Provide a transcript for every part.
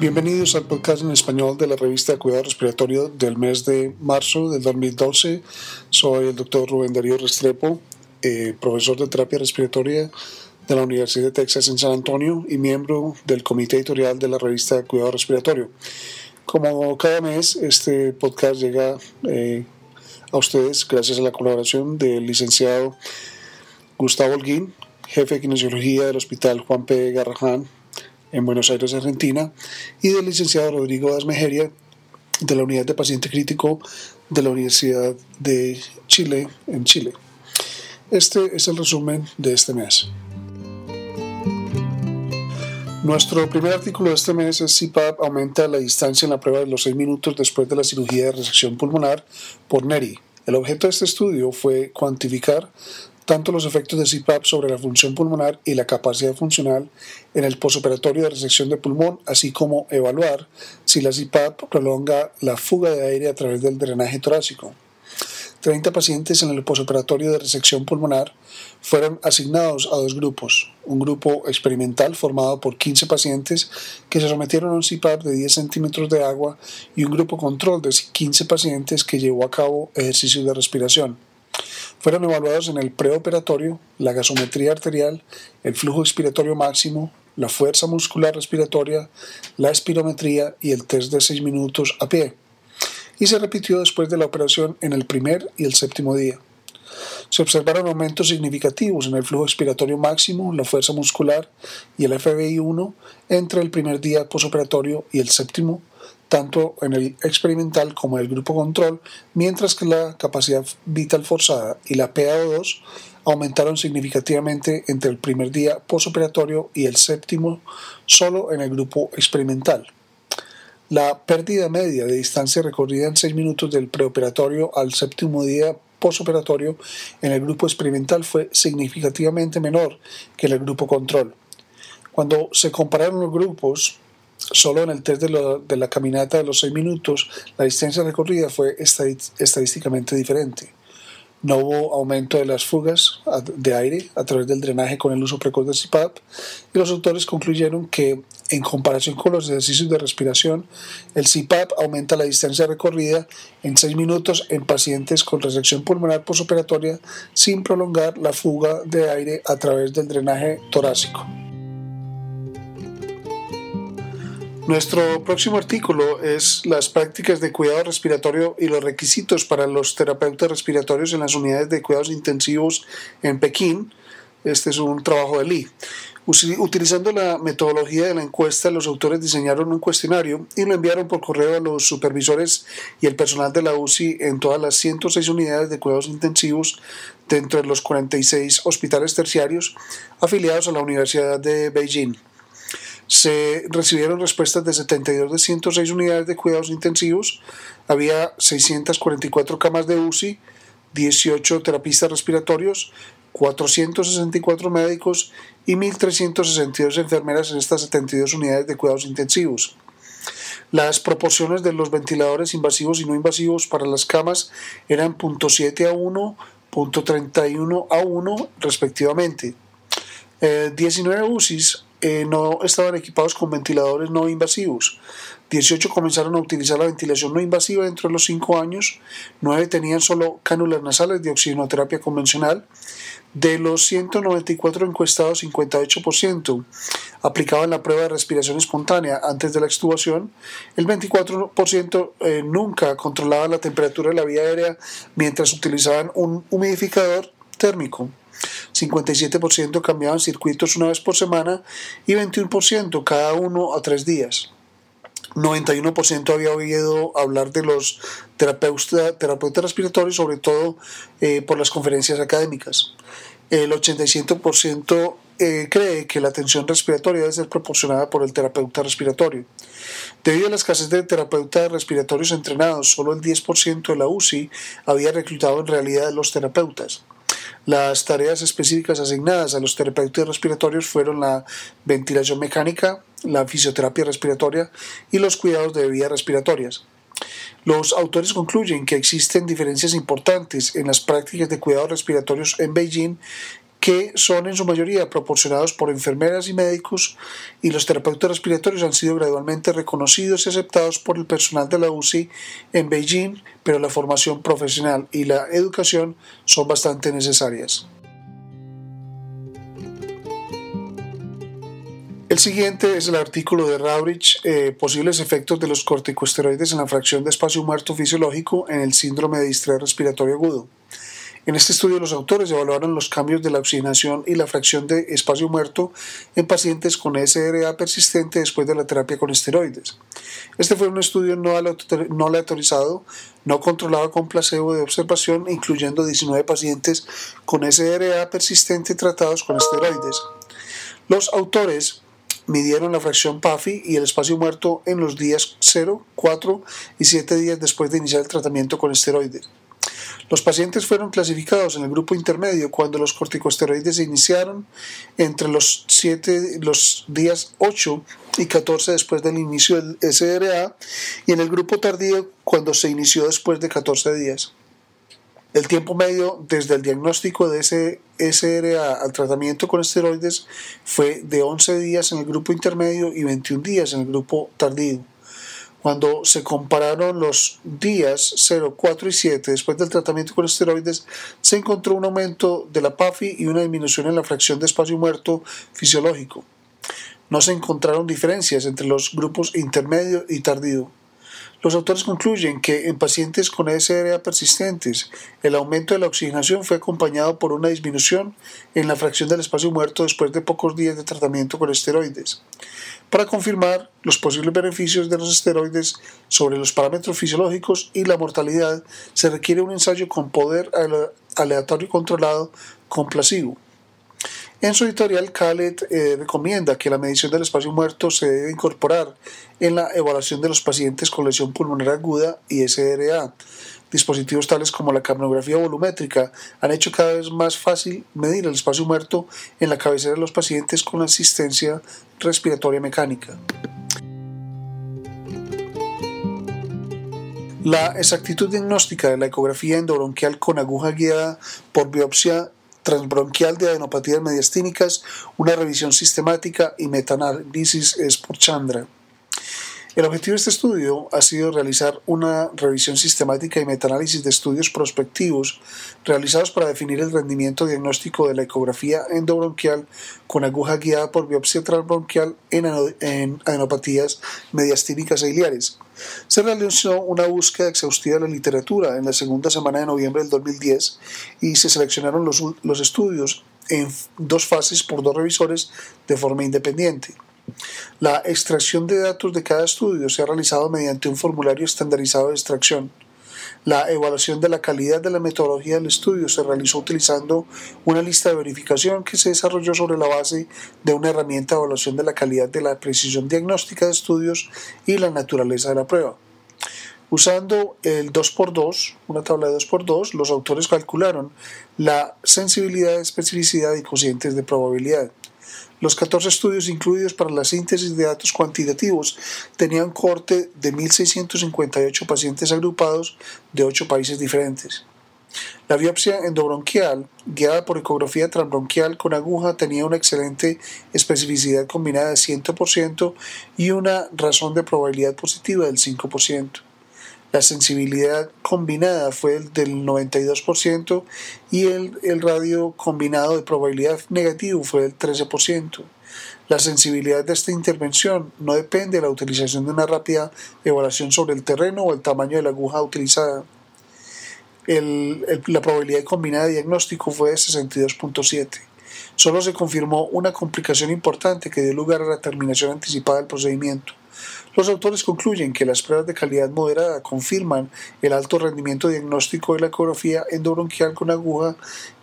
Bienvenidos al podcast en español de la revista Cuidado Respiratorio del mes de marzo del 2012. Soy el doctor Rubén Darío Restrepo, eh, profesor de terapia respiratoria de la Universidad de Texas en San Antonio y miembro del comité editorial de la revista Cuidado Respiratorio. Como cada mes, este podcast llega eh, a ustedes gracias a la colaboración del licenciado Gustavo Holguín, jefe de kinesiología del Hospital Juan P. Garrahan en Buenos Aires, Argentina, y del licenciado Rodrigo Dasmejeria de la Unidad de Paciente Crítico de la Universidad de Chile, en Chile. Este es el resumen de este mes. Nuestro primer artículo de este mes es CPAP aumenta la distancia en la prueba de los 6 minutos después de la cirugía de resección pulmonar por NERI. El objeto de este estudio fue cuantificar tanto los efectos de CPAP sobre la función pulmonar y la capacidad funcional en el posoperatorio de resección de pulmón, así como evaluar si la CPAP prolonga la fuga de aire a través del drenaje torácico. 30 pacientes en el posoperatorio de resección pulmonar fueron asignados a dos grupos, un grupo experimental formado por 15 pacientes que se sometieron a un CPAP de 10 centímetros de agua y un grupo control de 15 pacientes que llevó a cabo ejercicios de respiración. Fueron evaluados en el preoperatorio la gasometría arterial, el flujo expiratorio máximo, la fuerza muscular respiratoria, la espirometría y el test de 6 minutos a pie. Y se repitió después de la operación en el primer y el séptimo día. Se observaron aumentos significativos en el flujo expiratorio máximo, la fuerza muscular y el FBI1 entre el primer día posoperatorio y el séptimo tanto en el experimental como en el grupo control, mientras que la capacidad vital forzada y la PaO2 aumentaron significativamente entre el primer día posoperatorio y el séptimo solo en el grupo experimental. La pérdida media de distancia recorrida en 6 minutos del preoperatorio al séptimo día posoperatorio en el grupo experimental fue significativamente menor que en el grupo control. Cuando se compararon los grupos, Solo en el test de, la caminata de los 6 minutos, la distancia recorrida fue estadísticamente diferente. No hubo aumento de las fugas de aire a través del drenaje con el uso precoz de CPAP y los autores concluyeron que, en comparación con los ejercicios de respiración, el CPAP aumenta la distancia recorrida en 6 minutos en pacientes con resección pulmonar posoperatoria sin prolongar la fuga de aire a través del drenaje torácico. Nuestro próximo artículo es las prácticas de cuidado respiratorio y los requisitos para los terapeutas respiratorios en las unidades de cuidados intensivos en Pekín. Este es un trabajo de Lee. Utilizando la metodología de la encuesta, los autores diseñaron un cuestionario y lo enviaron por correo a los supervisores y el personal de la UCI en todas las 106 unidades de cuidados intensivos dentro de los 46 hospitales terciarios afiliados a la Universidad de Beijing se recibieron respuestas de 72 de 106 unidades de cuidados intensivos, había 644 camas de UCI, 18 terapistas respiratorios, 464 médicos y 1.362 enfermeras en estas 72 unidades de cuidados intensivos. Las proporciones de los ventiladores invasivos y no invasivos para las camas eran .7 a 1, .31 a 1 respectivamente. 19 eh, UCIs eh, no estaban equipados con ventiladores no invasivos. 18 comenzaron a utilizar la ventilación no invasiva dentro de los 5 años. 9 tenían solo cánulas nasales de oxigenoterapia convencional. De los 194 encuestados, 58% aplicaban la prueba de respiración espontánea antes de la extubación. El 24% eh, nunca controlaba la temperatura de la vía aérea mientras utilizaban un humidificador térmico. 57% cambiaban circuitos una vez por semana y 21% cada uno a tres días. 91% había oído hablar de los terapeutas, respiratorios, sobre todo eh, por las conferencias académicas. El 87% eh, cree que la atención respiratoria debe ser proporcionada por el terapeuta respiratorio. Debido a la escasez de terapeutas respiratorios entrenados, solo el 10% de la UCI había reclutado en realidad los terapeutas. Las tareas específicas asignadas a los terapeutas respiratorios fueron la ventilación mecánica, la fisioterapia respiratoria y los cuidados de vías respiratorias. Los autores concluyen que existen diferencias importantes en las prácticas de cuidados respiratorios en Beijing que son en su mayoría proporcionados por enfermeras y médicos y los terapeutas respiratorios han sido gradualmente reconocidos y aceptados por el personal de la UCI en Beijing, pero la formación profesional y la educación son bastante necesarias. El siguiente es el artículo de Raurich, eh, posibles efectos de los corticosteroides en la fracción de espacio muerto fisiológico en el síndrome de distrés respiratorio agudo. En este estudio los autores evaluaron los cambios de la oxigenación y la fracción de espacio muerto en pacientes con SRA persistente después de la terapia con esteroides. Este fue un estudio no aleatorizado, no controlado con placebo de observación, incluyendo 19 pacientes con SRA persistente tratados con esteroides. Los autores midieron la fracción PAFI y el espacio muerto en los días 0, 4 y 7 días después de iniciar el tratamiento con esteroides. Los pacientes fueron clasificados en el grupo intermedio cuando los corticosteroides se iniciaron entre los, los días 8 y 14 después del inicio del SRA y en el grupo tardío cuando se inició después de 14 días. El tiempo medio desde el diagnóstico de SRA al tratamiento con esteroides fue de 11 días en el grupo intermedio y 21 días en el grupo tardío. Cuando se compararon los días 0, 4 y 7 después del tratamiento con esteroides, se encontró un aumento de la PAFI y una disminución en la fracción de espacio muerto fisiológico. No se encontraron diferencias entre los grupos intermedio y tardío. Los autores concluyen que en pacientes con SRA persistentes, el aumento de la oxigenación fue acompañado por una disminución en la fracción del espacio muerto después de pocos días de tratamiento con esteroides. Para confirmar los posibles beneficios de los esteroides sobre los parámetros fisiológicos y la mortalidad, se requiere un ensayo con poder aleatorio controlado con placebo. En su editorial, Khaled eh, recomienda que la medición del espacio muerto se debe incorporar en la evaluación de los pacientes con lesión pulmonar aguda y SRA. Dispositivos tales como la capnografía volumétrica han hecho cada vez más fácil medir el espacio muerto en la cabecera de los pacientes con asistencia respiratoria mecánica. La exactitud diagnóstica de la ecografía endobronquial con aguja guiada por biopsia transbronquial de adenopatías mediastínicas, una revisión sistemática y metaanálisis es por Chandra. El objetivo de este estudio ha sido realizar una revisión sistemática y metaanálisis de estudios prospectivos realizados para definir el rendimiento diagnóstico de la ecografía endobronquial con aguja guiada por biopsia transbronquial en, adenopatías mediastínicas e iliares. Se realizó una búsqueda exhaustiva de la literatura en la segunda semana de noviembre del 2010 y se seleccionaron los, los estudios en dos fases por dos revisores de forma independiente. La extracción de datos de cada estudio se ha realizado mediante un formulario estandarizado de extracción. La evaluación de la calidad de la metodología del estudio se realizó utilizando una lista de verificación que se desarrolló sobre la base de una herramienta de evaluación de la calidad de la precisión diagnóstica de estudios y la naturaleza de la prueba. Usando el 2x2, una tabla de 2x2, los autores calcularon la sensibilidad, especificidad y cocientes de probabilidad. Los 14 estudios incluidos para la síntesis de datos cuantitativos tenían corte de 1.658 pacientes agrupados de 8 países diferentes. La biopsia endobronquial, guiada por ecografía transbronquial con aguja, tenía una excelente especificidad combinada de 100% y una razón de probabilidad positiva del 5%. La sensibilidad combinada fue del 92% y el, el radio combinado de probabilidad negativo fue del 13%. La sensibilidad de esta intervención no depende de la utilización de una rápida evaluación sobre el terreno o el tamaño de la aguja utilizada. la probabilidad combinada de diagnóstico fue de 62.7. Solo se confirmó una complicación importante que dio lugar a la terminación anticipada del procedimiento. Los autores concluyen que las pruebas de calidad moderada confirman el alto rendimiento diagnóstico de la ecografía endobronquial con aguja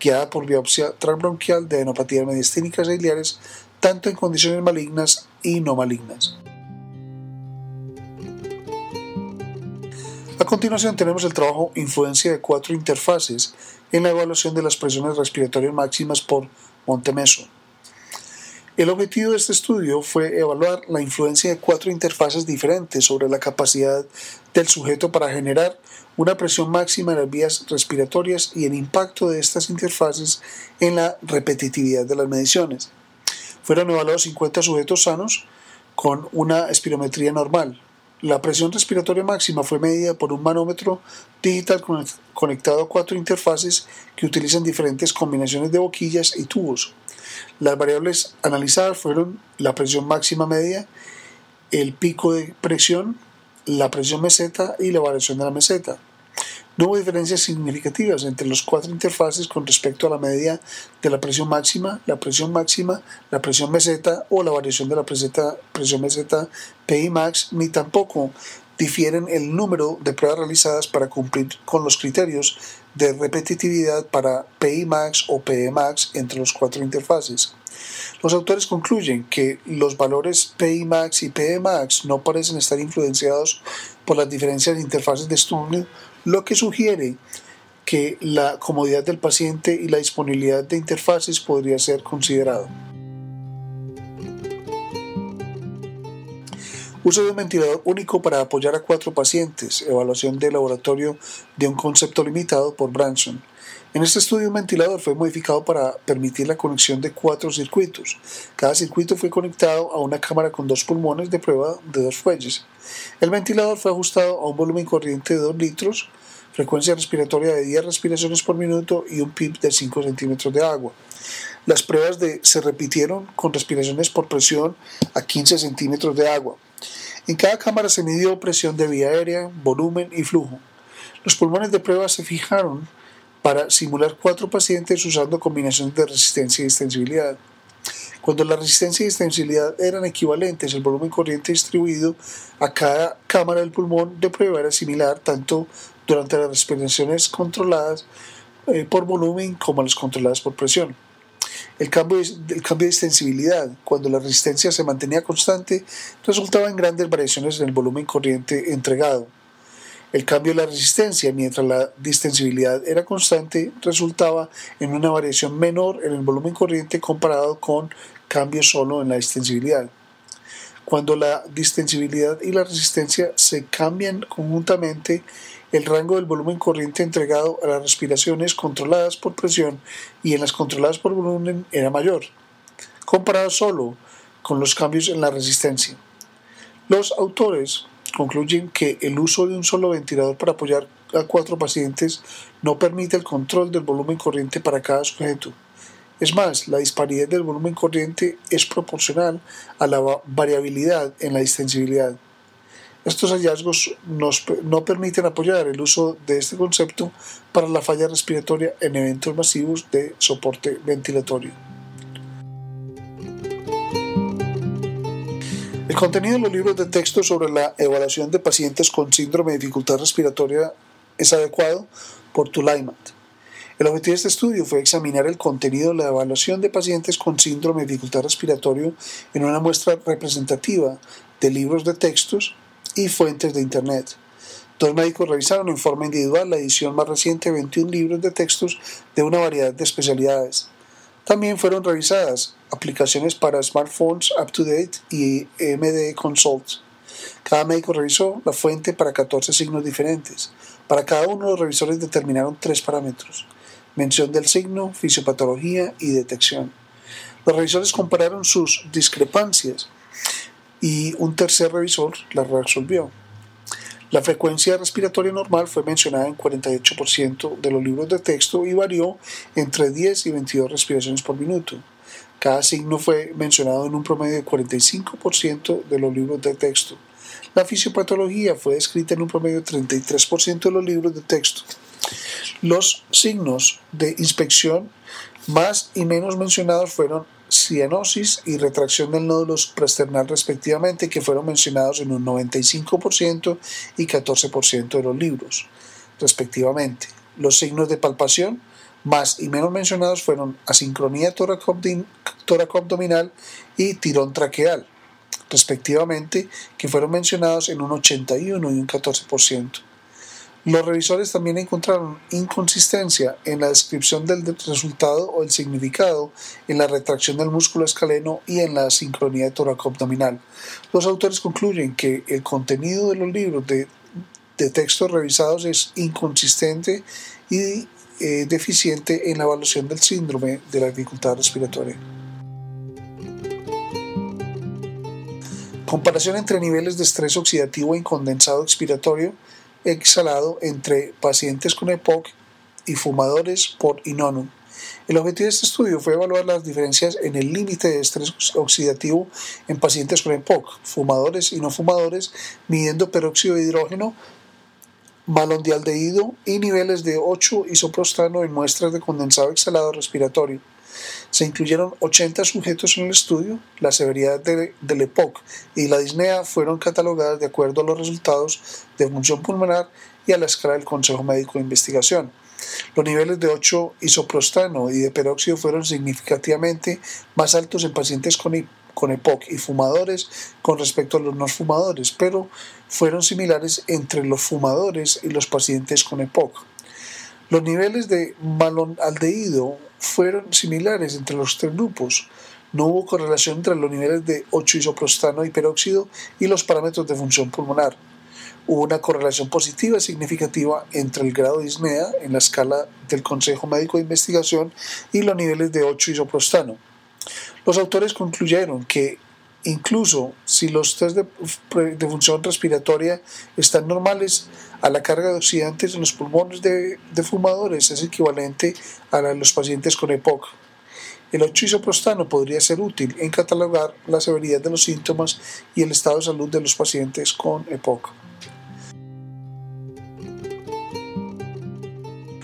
guiada por biopsia transbronquial de adenopatías mediastínicas e iliares, tanto en condiciones malignas y no malignas. A continuación tenemos el trabajo Influencia de cuatro interfaces en la evaluación de las presiones respiratorias máximas por Montemeso. El objetivo de este estudio fue evaluar la influencia de cuatro interfaces diferentes sobre la capacidad del sujeto para generar una presión máxima en las vías respiratorias y el impacto de estas interfaces en la repetitividad de las mediciones. Fueron evaluados 50 sujetos sanos con una espirometría normal. La presión respiratoria máxima fue medida por un manómetro digital conectado a cuatro interfaces que utilizan diferentes combinaciones de boquillas y tubos. Las variables analizadas fueron la presión máxima media, el pico de presión, la presión meseta y la variación de la meseta. No hubo diferencias significativas entre los cuatro interfaces con respecto a la media de la presión máxima, la presión máxima, la presión meseta o la variación de la presión meseta PI max, ni tampoco difieren el número de pruebas realizadas para cumplir con los criterios de repetitividad para PI max o PE max entre los cuatro interfaces. Los autores concluyen que los valores PI max y PE max no parecen estar influenciados por las diferencias de interfaces de estudio, lo que sugiere que la comodidad del paciente y la disponibilidad de interfaces podría ser considerado. Uso de un ventilador único para apoyar a cuatro pacientes. Evaluación de laboratorio de un concepto limitado por Branson. En este estudio un ventilador fue modificado para permitir la conexión de cuatro circuitos. Cada circuito fue conectado a una cámara con dos pulmones de prueba de dos fuelles. El ventilador fue ajustado a un volumen corriente de 2 litros, frecuencia respiratoria de 10 respiraciones por minuto y un PIB de 5 centímetros de agua. Las pruebas de, se repitieron con respiraciones por presión a 15 centímetros de agua. En cada cámara se midió presión de vía aérea, volumen y flujo. Los pulmones de prueba se fijaron para simular cuatro pacientes usando combinaciones de resistencia y extensibilidad. Cuando la resistencia y extensibilidad eran equivalentes, el volumen corriente distribuido a cada cámara del pulmón de prueba era similar tanto durante las respiraciones controladas eh, por volumen como las controladas por presión. El cambio, de, cambio de extensibilidad, cuando la resistencia se mantenía constante, resultaba en grandes variaciones en el volumen corriente entregado. El cambio de la resistencia, mientras la distensibilidad era constante, resultaba en una variación menor en el volumen corriente comparado con cambios solo en la extensibilidad. Cuando la distensibilidad y la resistencia se cambian conjuntamente, el rango del volumen corriente entregado a las respiraciones controladas por presión y en las controladas por volumen era mayor, comparado solo con los cambios en la resistencia. Los autores concluyen que el uso de un solo ventilador para apoyar a cuatro pacientes no permite el control del volumen corriente para cada sujeto. Es más, la disparidad del volumen corriente es proporcional a la variabilidad en la distensibilidad. Estos hallazgos no permiten apoyar el uso de este concepto para la falla respiratoria en eventos masivos de soporte ventilatorio. El contenido de los libros de texto sobre la evaluación de pacientes con síndrome de dificultad respiratoria es adecuado por Tulaimat. El objetivo de este estudio fue examinar el contenido de la evaluación de pacientes con síndrome de dificultad respiratorio en una muestra representativa de libros de textos y fuentes de Internet. Dos médicos revisaron en forma individual la edición más reciente de 21 libros de textos de una variedad de especialidades. También fueron revisadas aplicaciones para smartphones UpToDate y MD Consult. Cada médico revisó la fuente para 14 signos diferentes. Para cada uno los revisores determinaron tres parámetros. Mención del signo, fisiopatología y detección. Los revisores compararon sus discrepancias y un tercer revisor la resolvió. La frecuencia respiratoria normal fue mencionada en 48% de los libros de texto y varió entre 10 y 22 respiraciones por minuto. Cada signo fue mencionado en un promedio de 45% de los libros de texto. La fisiopatología fue descrita en un promedio de 33% de los libros de texto. Los signos de inspección más y menos mencionados fueron cianosis y retracción del nódulo presternal respectivamente, que fueron mencionados en un 95% y 14% de los libros, respectivamente. Los signos de palpación más y menos mencionados fueron asincronía tóraco-abdominal y tirón traqueal, respectivamente, que fueron mencionados en un 81 y un 14%. Los revisores también encontraron inconsistencia en la descripción del resultado o el significado, en la retracción del músculo escaleno y en la sincronía toracoabdominal. Los autores concluyen que el contenido de los libros de, textos revisados es inconsistente y eh, deficiente en la evaluación del síndrome de la dificultad respiratoria. Comparación entre niveles de estrés oxidativo y condensado expiratorio exhalado entre pacientes con EPOC y fumadores por INONU. El objetivo de este estudio fue evaluar las diferencias en el límite de estrés oxidativo en pacientes con EPOC, fumadores y no fumadores, midiendo peróxido de hidrógeno, malondialdehído y niveles de 8 isoprostano en muestras de condensado exhalado respiratorio. Se incluyeron 80 sujetos en el estudio. La severidad de, del EPOC y la disnea fueron catalogadas de acuerdo a los resultados de función pulmonar y a la escala del Consejo Médico de Investigación. Los niveles de 8 isoprostano y de peróxido fueron significativamente más altos en pacientes con, con EPOC y fumadores con respecto a los no fumadores, pero fueron similares entre los fumadores y los pacientes con EPOC. Los niveles de malonaldehído fueron similares entre los tres grupos. No hubo correlación entre los niveles de 8-isoprostano y peróxido y los parámetros de función pulmonar. Hubo una correlación positiva significativa entre el grado de disnea en la escala del Consejo Médico de Investigación y los niveles de 8-isoprostano. Los autores concluyeron que incluso si los test de, función respiratoria están normales, a la carga de oxidantes en los pulmones de, fumadores es equivalente a la de los pacientes con EPOC. El 8-isoprostano podría ser útil en catalogar la severidad de los síntomas y el estado de salud de los pacientes con EPOC.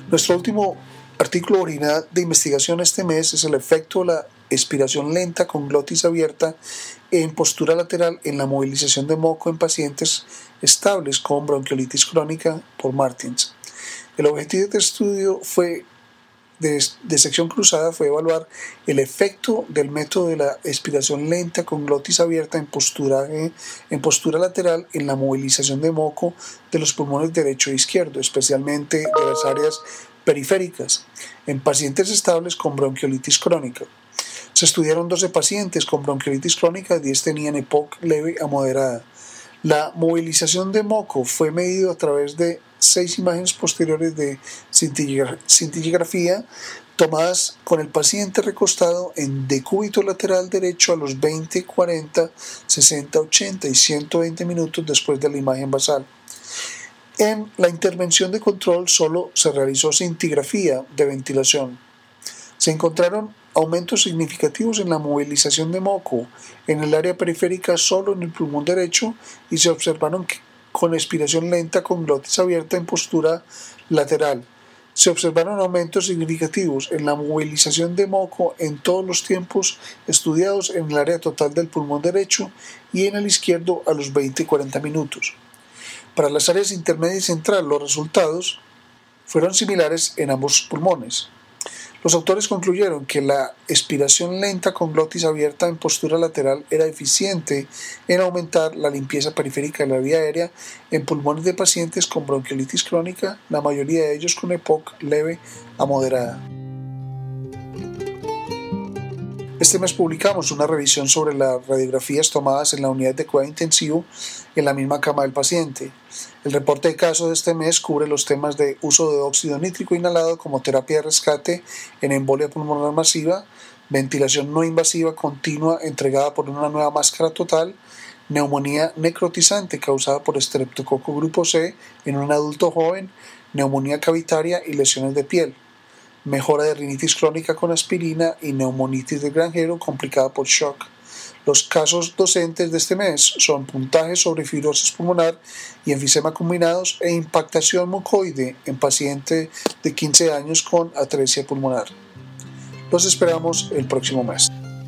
Nuestro último artículo de investigación este mes es el efecto de la expiración lenta con glotis abierta en postura lateral en la movilización de moco en pacientes estables con bronquiolitis crónica por Martins. El objetivo de este estudio fue de, sección cruzada fue evaluar el efecto del método de la expiración lenta con glotis abierta en postura, en postura lateral en la movilización de moco de los pulmones derecho e izquierdo, especialmente de las áreas periféricas, en pacientes estables con bronquiolitis crónica. Se estudiaron 12 pacientes con bronquiolitis crónica, 10 tenían EPOC leve a moderada. La movilización de moco fue medido a través de seis imágenes posteriores de cintillografía tomadas con el paciente recostado en decúbito lateral derecho a los 20, 40, 60, 80 y 120 minutos después de la imagen basal. En la intervención de control solo se realizó cintigrafía de ventilación. Se encontraron aumentos significativos en la movilización de moco en el área periférica solo en el pulmón derecho y se observaron con expiración lenta con glotis abierta en postura lateral. Se observaron aumentos significativos en la movilización de moco en todos los tiempos estudiados en el área total del pulmón derecho y en el izquierdo a los 20 y 40 minutos. Para las áreas intermedia y central, los resultados fueron similares en ambos pulmones. Los autores concluyeron que la expiración lenta con glotis abierta en postura lateral era eficiente en aumentar la limpieza periférica de la vía aérea en pulmones de pacientes con bronquiolitis crónica, la mayoría de ellos con EPOC leve a moderada. Este mes publicamos una revisión sobre las radiografías tomadas en la unidad de cuidado intensivo en la misma cama del paciente. El reporte de caso de este mes cubre los temas de uso de óxido nítrico inhalado como terapia de rescate en embolia pulmonar masiva, ventilación no invasiva continua entregada por una nueva máscara total, neumonía necrotizante causada por estreptococo grupo C en un adulto joven, neumonía cavitaria y lesiones de piel mejora de rinitis crónica con aspirina y neumonitis de granjero complicada por shock. Los casos docentes de este mes son puntaje sobre fibrosis pulmonar y enfisema combinados e impactación mucoide en paciente de 15 años con atresia pulmonar. Los esperamos el próximo mes.